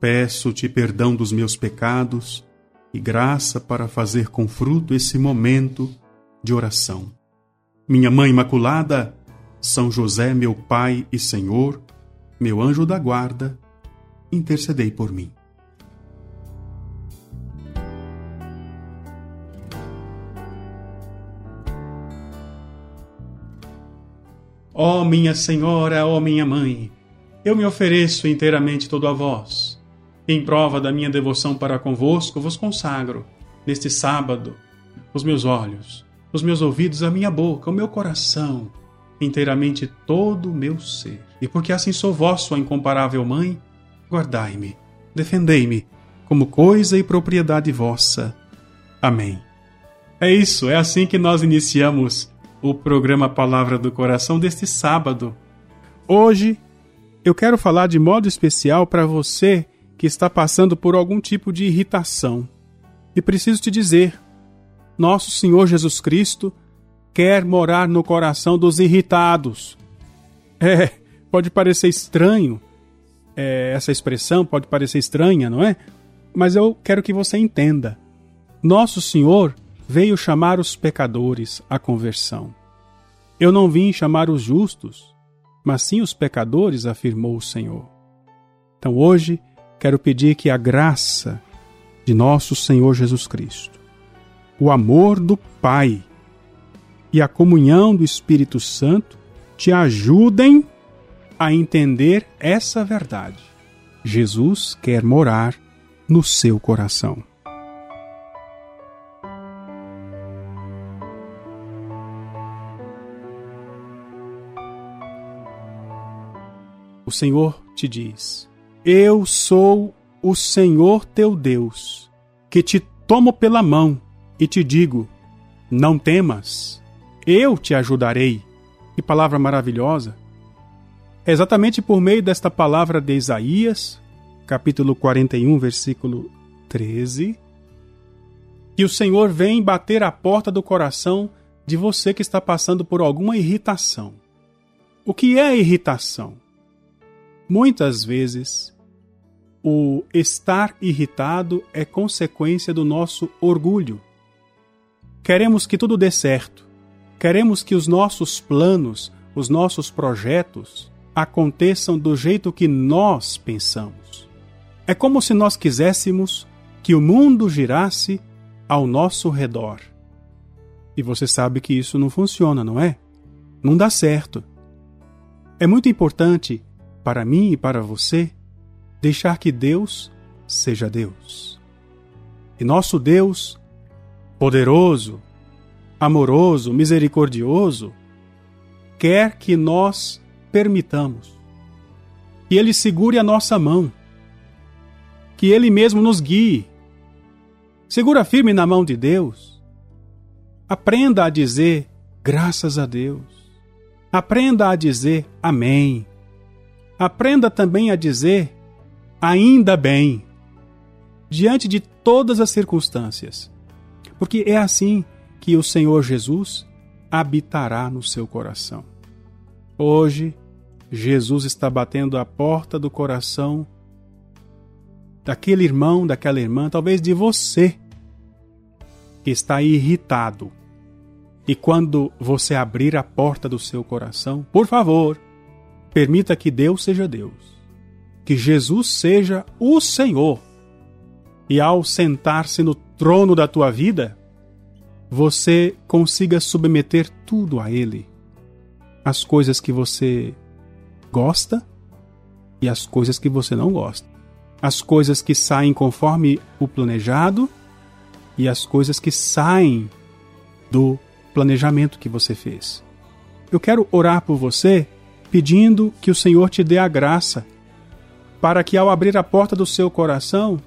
Peço-te perdão dos meus pecados e graça para fazer com fruto esse momento de oração. Minha Mãe Imaculada, São José, meu Pai e Senhor, meu anjo da guarda, intercedei por mim. Ó oh, minha Senhora, ó oh, minha Mãe, eu me ofereço inteiramente todo a vós em prova da minha devoção para convosco, vos consagro, neste sábado, os meus olhos, os meus ouvidos, a minha boca, o meu coração, inteiramente todo o meu ser. E porque assim sou vosso, a incomparável Mãe, guardai-me, defendei-me, como coisa e propriedade vossa. Amém. É isso, é assim que nós iniciamos o programa Palavra do Coração deste sábado. Hoje eu quero falar de modo especial para você que está passando por algum tipo de irritação. E preciso te dizer: nosso Senhor Jesus Cristo quer morar no coração dos irritados. É, pode parecer estranho, é, essa expressão pode parecer estranha, não é? Mas eu quero que você entenda. Nosso Senhor veio chamar os pecadores à conversão. Eu não vim chamar os justos, mas sim os pecadores, afirmou o Senhor. Então hoje quero pedir que a graça de nosso Senhor Jesus Cristo, o amor do Pai e a comunhão do Espírito Santo te ajudem a entender essa verdade. Jesus quer morar no seu coração. O Senhor te diz: eu sou o Senhor teu Deus, que te tomo pela mão e te digo: Não temas, eu te ajudarei. Que palavra maravilhosa! É exatamente por meio desta palavra de Isaías, capítulo 41, versículo 13, que o Senhor vem bater a porta do coração de você que está passando por alguma irritação. O que é irritação? Muitas vezes, o estar irritado é consequência do nosso orgulho. Queremos que tudo dê certo. Queremos que os nossos planos, os nossos projetos aconteçam do jeito que nós pensamos. É como se nós quiséssemos que o mundo girasse ao nosso redor. E você sabe que isso não funciona, não é? Não dá certo. É muito importante para mim e para você, deixar que Deus seja Deus. E nosso Deus, poderoso, amoroso, misericordioso, quer que nós permitamos que Ele segure a nossa mão, que Ele mesmo nos guie. Segura firme na mão de Deus. Aprenda a dizer graças a Deus. Aprenda a dizer amém. Aprenda também a dizer ainda bem, diante de todas as circunstâncias. Porque é assim que o Senhor Jesus habitará no seu coração. Hoje, Jesus está batendo a porta do coração daquele irmão, daquela irmã, talvez de você, que está irritado. E quando você abrir a porta do seu coração, por favor, Permita que Deus seja Deus, que Jesus seja o Senhor. E ao sentar-se no trono da tua vida, você consiga submeter tudo a Ele. As coisas que você gosta e as coisas que você não gosta. As coisas que saem conforme o planejado e as coisas que saem do planejamento que você fez. Eu quero orar por você pedindo que o Senhor te dê a graça para que, ao abrir a porta do seu coração,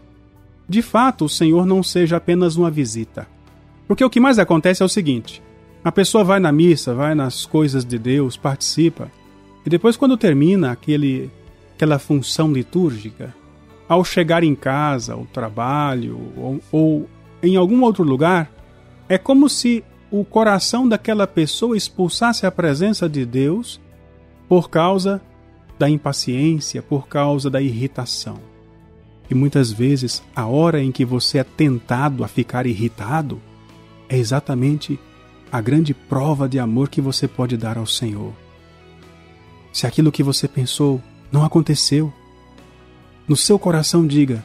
de fato o Senhor não seja apenas uma visita. Porque o que mais acontece é o seguinte: a pessoa vai na missa, vai nas coisas de Deus, participa, e depois, quando termina aquele, aquela função litúrgica, ao chegar em casa, ao trabalho ou, ou em algum outro lugar, é como se o coração daquela pessoa expulsasse a presença de Deus por causa da impaciência, por causa da irritação. E muitas vezes a hora em que você é tentado a ficar irritado é exatamente a grande prova de amor que você pode dar ao Senhor. Se aquilo que você pensou não aconteceu, no seu coração diga: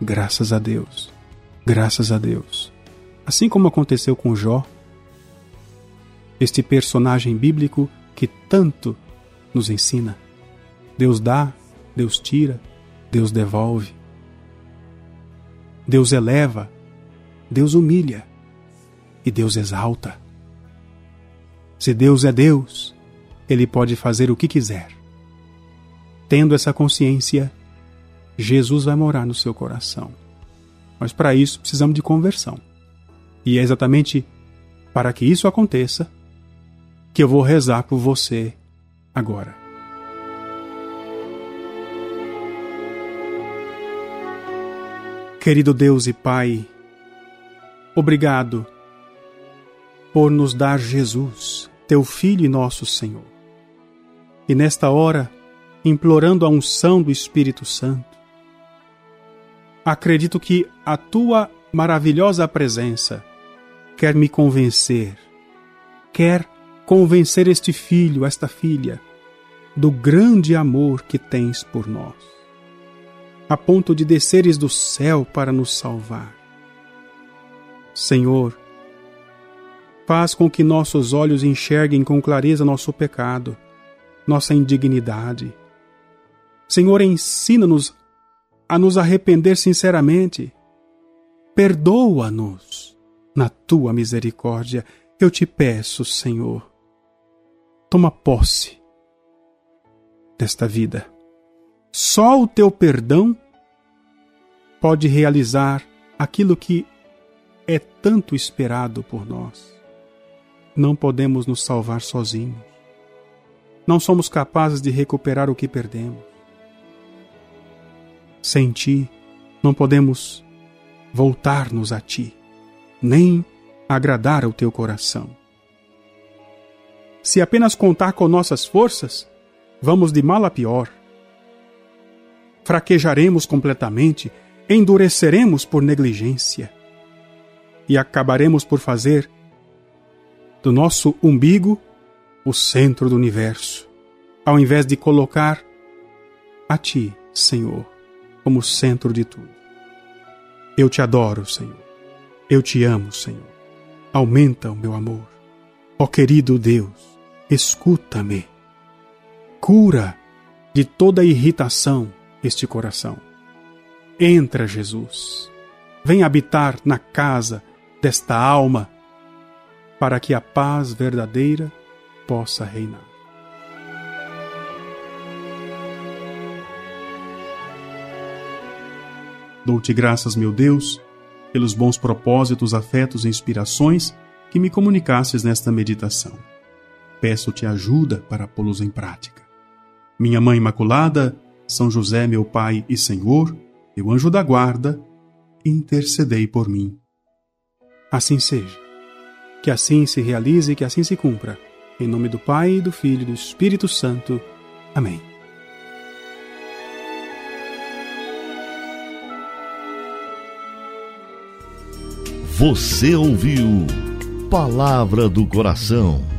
graças a Deus, graças a Deus. Assim como aconteceu com Jó, este personagem bíblico que tanto nos ensina. Deus dá, Deus tira, Deus devolve. Deus eleva, Deus humilha e Deus exalta. Se Deus é Deus, Ele pode fazer o que quiser. Tendo essa consciência, Jesus vai morar no seu coração. Mas para isso precisamos de conversão. E é exatamente para que isso aconteça que eu vou rezar por você agora. Querido Deus e Pai, obrigado por nos dar Jesus, teu Filho e nosso Senhor. E nesta hora, implorando a unção do Espírito Santo, acredito que a tua maravilhosa presença quer me convencer, quer convencer este filho, esta filha, do grande amor que tens por nós, a ponto de desceres do céu para nos salvar. Senhor, Faz com que nossos olhos enxerguem com clareza nosso pecado, nossa indignidade. Senhor, ensina-nos a nos arrepender sinceramente. Perdoa-nos na tua misericórdia. Eu te peço, Senhor. Toma posse desta vida. Só o teu perdão pode realizar aquilo que é tanto esperado por nós não podemos nos salvar sozinhos. Não somos capazes de recuperar o que perdemos. Sem ti, não podemos voltar-nos a ti, nem agradar ao teu coração. Se apenas contar com nossas forças, vamos de mal a pior. Fraquejaremos completamente, endureceremos por negligência e acabaremos por fazer do nosso umbigo o centro do universo, ao invés de colocar a Ti, Senhor, como centro de tudo. Eu te adoro, Senhor. Eu te amo, Senhor. Aumenta o meu amor. Ó querido Deus, escuta-me. Cura de toda irritação este coração. Entra, Jesus. Vem habitar na casa desta alma para que a paz verdadeira possa reinar. Dou-te graças, meu Deus, pelos bons propósitos, afetos e inspirações que me comunicasses nesta meditação. Peço-te ajuda para pô-los em prática. Minha Mãe Imaculada, São José, meu Pai e Senhor, meu anjo da guarda, intercedei por mim. Assim seja. Que assim se realize e que assim se cumpra. Em nome do Pai, do Filho e do Espírito Santo. Amém. Você ouviu Palavra do Coração